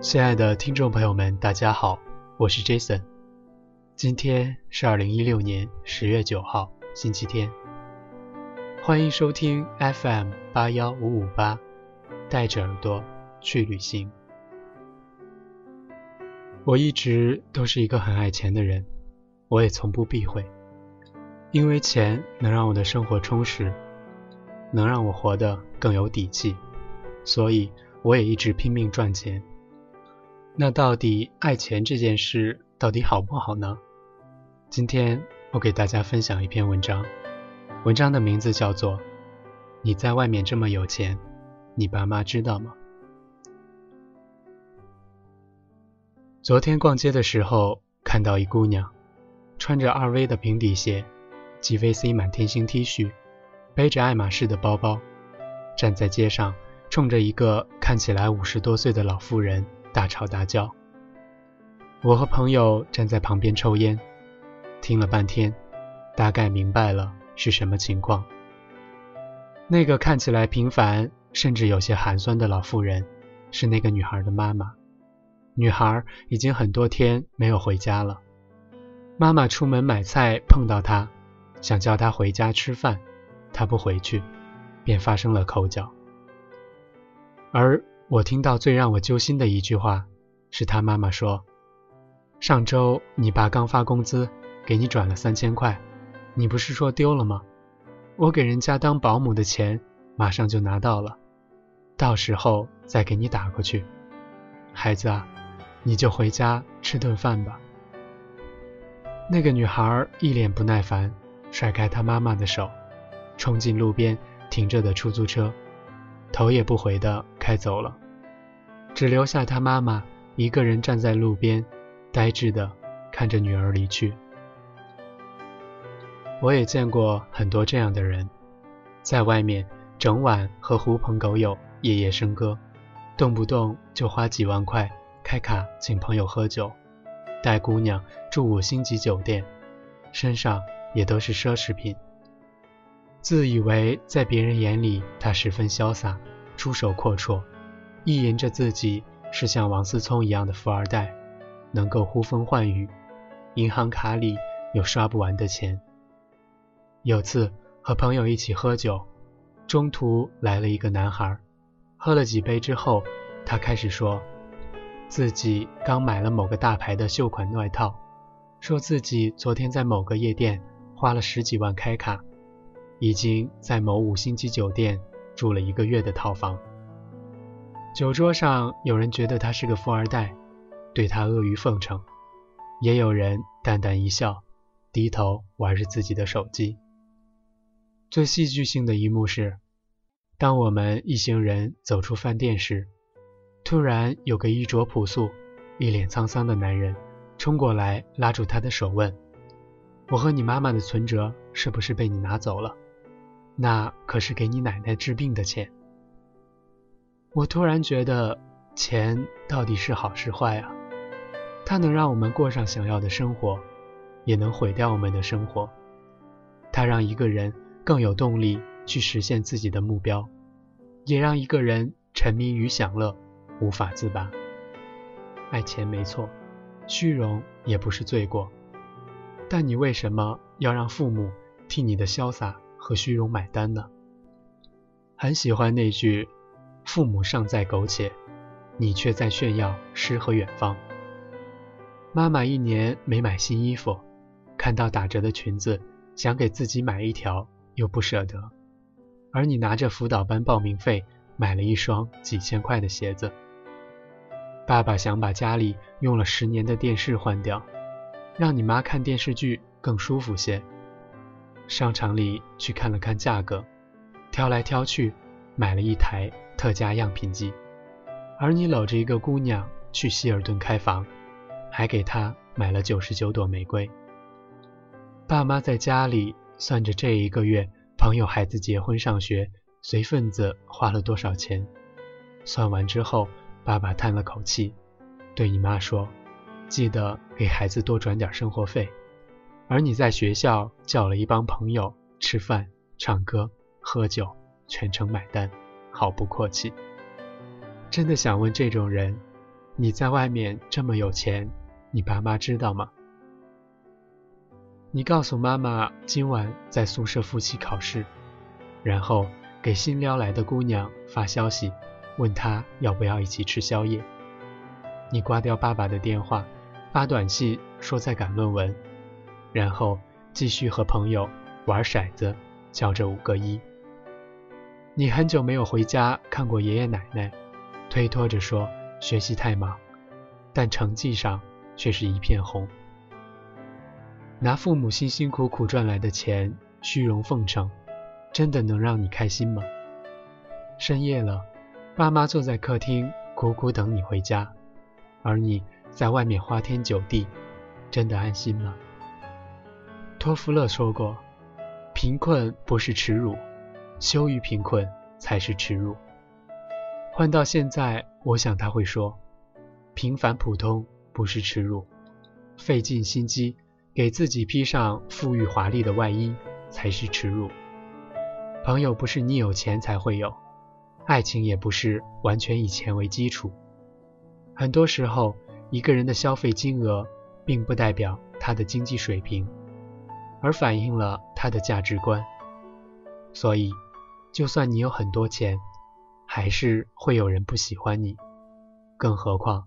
亲爱的听众朋友们，大家好，我是 Jason。今天是二零一六年十月九号，星期天。欢迎收听 FM 八幺五五八，带着耳朵去旅行。我一直都是一个很爱钱的人，我也从不避讳，因为钱能让我的生活充实，能让我活得更有底气，所以我也一直拼命赚钱。那到底爱钱这件事到底好不好呢？今天我给大家分享一篇文章，文章的名字叫做《你在外面这么有钱，你爸妈知道吗？》昨天逛街的时候看到一姑娘，穿着二 V 的平底鞋，GVC 满天星 T 恤，背着爱马仕的包包，站在街上，冲着一个看起来五十多岁的老妇人。大吵大叫，我和朋友站在旁边抽烟，听了半天，大概明白了是什么情况。那个看起来平凡，甚至有些寒酸的老妇人，是那个女孩的妈妈。女孩已经很多天没有回家了。妈妈出门买菜碰到她，想叫她回家吃饭，她不回去，便发生了口角。而。我听到最让我揪心的一句话，是他妈妈说：“上周你爸刚发工资，给你转了三千块，你不是说丢了吗？我给人家当保姆的钱马上就拿到了，到时候再给你打过去。孩子啊，你就回家吃顿饭吧。”那个女孩一脸不耐烦，甩开她妈妈的手，冲进路边停着的出租车。头也不回地开走了，只留下他妈妈一个人站在路边，呆滞地看着女儿离去。我也见过很多这样的人，在外面整晚和狐朋狗友夜夜笙歌，动不动就花几万块开卡请朋友喝酒，带姑娘住五星级酒店，身上也都是奢侈品。自以为在别人眼里他十分潇洒，出手阔绰，意淫着自己是像王思聪一样的富二代，能够呼风唤雨，银行卡里有刷不完的钱。有次和朋友一起喝酒，中途来了一个男孩，喝了几杯之后，他开始说自己刚买了某个大牌的秀款外套，说自己昨天在某个夜店花了十几万开卡。已经在某五星级酒店住了一个月的套房。酒桌上有人觉得他是个富二代，对他阿谀奉承；也有人淡淡一笑，低头玩着自己的手机。最戏剧性的一幕是，当我们一行人走出饭店时，突然有个衣着朴素、一脸沧桑的男人冲过来，拉住他的手问：“我和你妈妈的存折是不是被你拿走了？”那可是给你奶奶治病的钱。我突然觉得，钱到底是好是坏啊？它能让我们过上想要的生活，也能毁掉我们的生活。它让一个人更有动力去实现自己的目标，也让一个人沉迷于享乐，无法自拔。爱钱没错，虚荣也不是罪过。但你为什么要让父母替你的潇洒？和虚荣买单呢？很喜欢那句“父母尚在苟且，你却在炫耀诗和远方”。妈妈一年没买新衣服，看到打折的裙子，想给自己买一条，又不舍得；而你拿着辅导班报名费，买了一双几千块的鞋子。爸爸想把家里用了十年的电视换掉，让你妈看电视剧更舒服些。商场里去看了看价格，挑来挑去，买了一台特价样品机。而你搂着一个姑娘去希尔顿开房，还给她买了九十九朵玫瑰。爸妈在家里算着这一个月朋友孩子结婚上学随份子花了多少钱。算完之后，爸爸叹了口气，对你妈说：“记得给孩子多转点生活费。”而你在学校叫了一帮朋友吃饭、唱歌、喝酒，全程买单，毫不阔气。真的想问这种人，你在外面这么有钱，你爸妈知道吗？你告诉妈妈今晚在宿舍复习考试，然后给新撩来的姑娘发消息，问她要不要一起吃宵夜。你挂掉爸爸的电话，发短信说在赶论文，然后继续和朋友玩骰子，叫着五个一。你很久没有回家看过爷爷奶奶，推脱着说学习太忙，但成绩上却是一片红。拿父母辛辛苦苦赚来的钱虚荣奉承，真的能让你开心吗？深夜了，爸妈坐在客厅苦苦等你回家，而你在外面花天酒地，真的安心吗？托夫勒说过，贫困不是耻辱，羞于贫困才是耻辱。换到现在，我想他会说，平凡普通不是耻辱，费尽心机。给自己披上富裕华丽的外衣才是耻辱。朋友不是你有钱才会有，爱情也不是完全以钱为基础。很多时候，一个人的消费金额并不代表他的经济水平，而反映了他的价值观。所以，就算你有很多钱，还是会有人不喜欢你。更何况，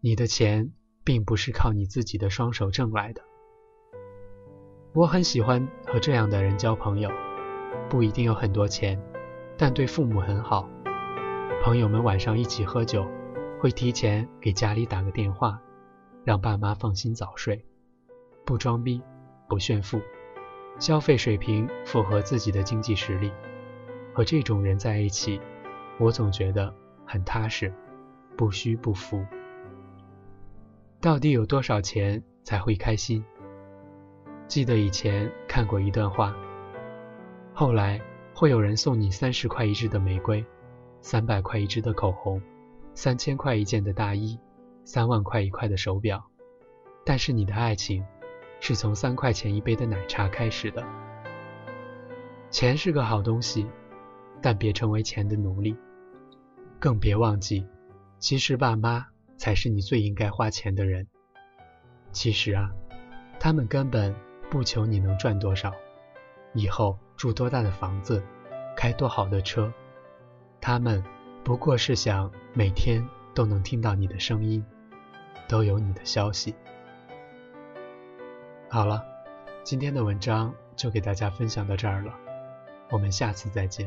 你的钱并不是靠你自己的双手挣来的。我很喜欢和这样的人交朋友，不一定有很多钱，但对父母很好。朋友们晚上一起喝酒，会提前给家里打个电话，让爸妈放心早睡。不装逼，不炫富，消费水平符合自己的经济实力。和这种人在一起，我总觉得很踏实，不虚不浮。到底有多少钱才会开心？记得以前看过一段话，后来会有人送你三十块一支的玫瑰，三百块一支的口红，三千块一件的大衣，三万块一块的手表，但是你的爱情是从三块钱一杯的奶茶开始的。钱是个好东西，但别成为钱的奴隶，更别忘记，其实爸妈才是你最应该花钱的人。其实啊，他们根本。不求你能赚多少，以后住多大的房子，开多好的车，他们不过是想每天都能听到你的声音，都有你的消息。好了，今天的文章就给大家分享到这儿了，我们下次再见。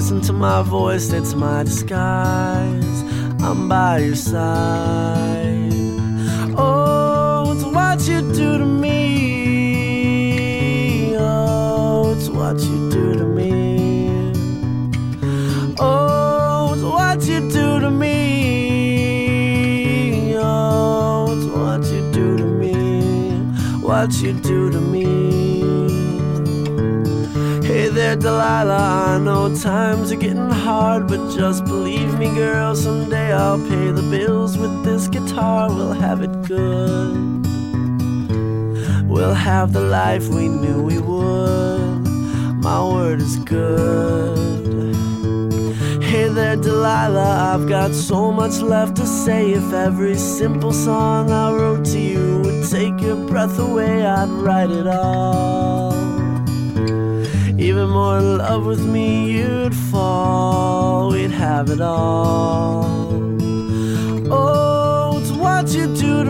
Listen to my voice, it's my disguise. I'm by your side. Oh, it's what you do to me. Oh, it's what you do to me. Oh, it's what you do to me. Oh, it's what you do to me. What you do to me there, Delilah. I know times are getting hard, but just believe me, girl. Someday I'll pay the bills with this guitar. We'll have it good. We'll have the life we knew we would. My word is good. Hey there, Delilah. I've got so much left to say. If every simple song I wrote to you would take your breath away, I'd write it all even more in love with me, you'd fall. We'd have it all. Oh, it's what you do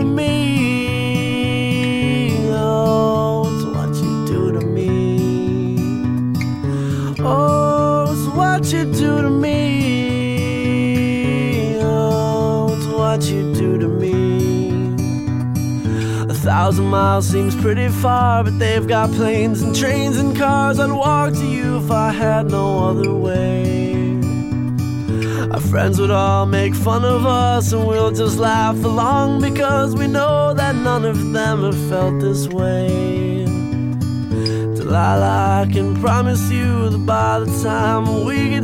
thousand miles seems pretty far, but they've got planes and trains and cars. I'd walk to you if I had no other way. Our friends would all make fun of us, and we'll just laugh along because we know that none of them have felt this way. Delilah, I can promise you that by the time we get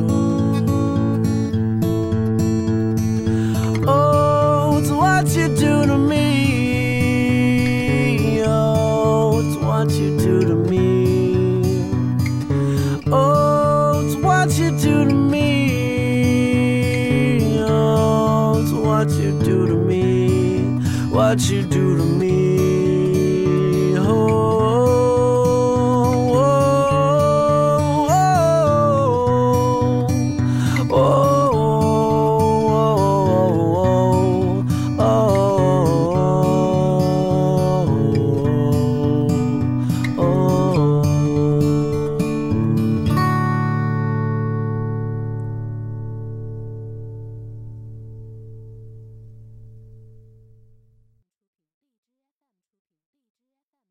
Do to me. Oh, it's what you do to me. Oh, it's what you do to me. Oh, it's what you do to me. What you do to me.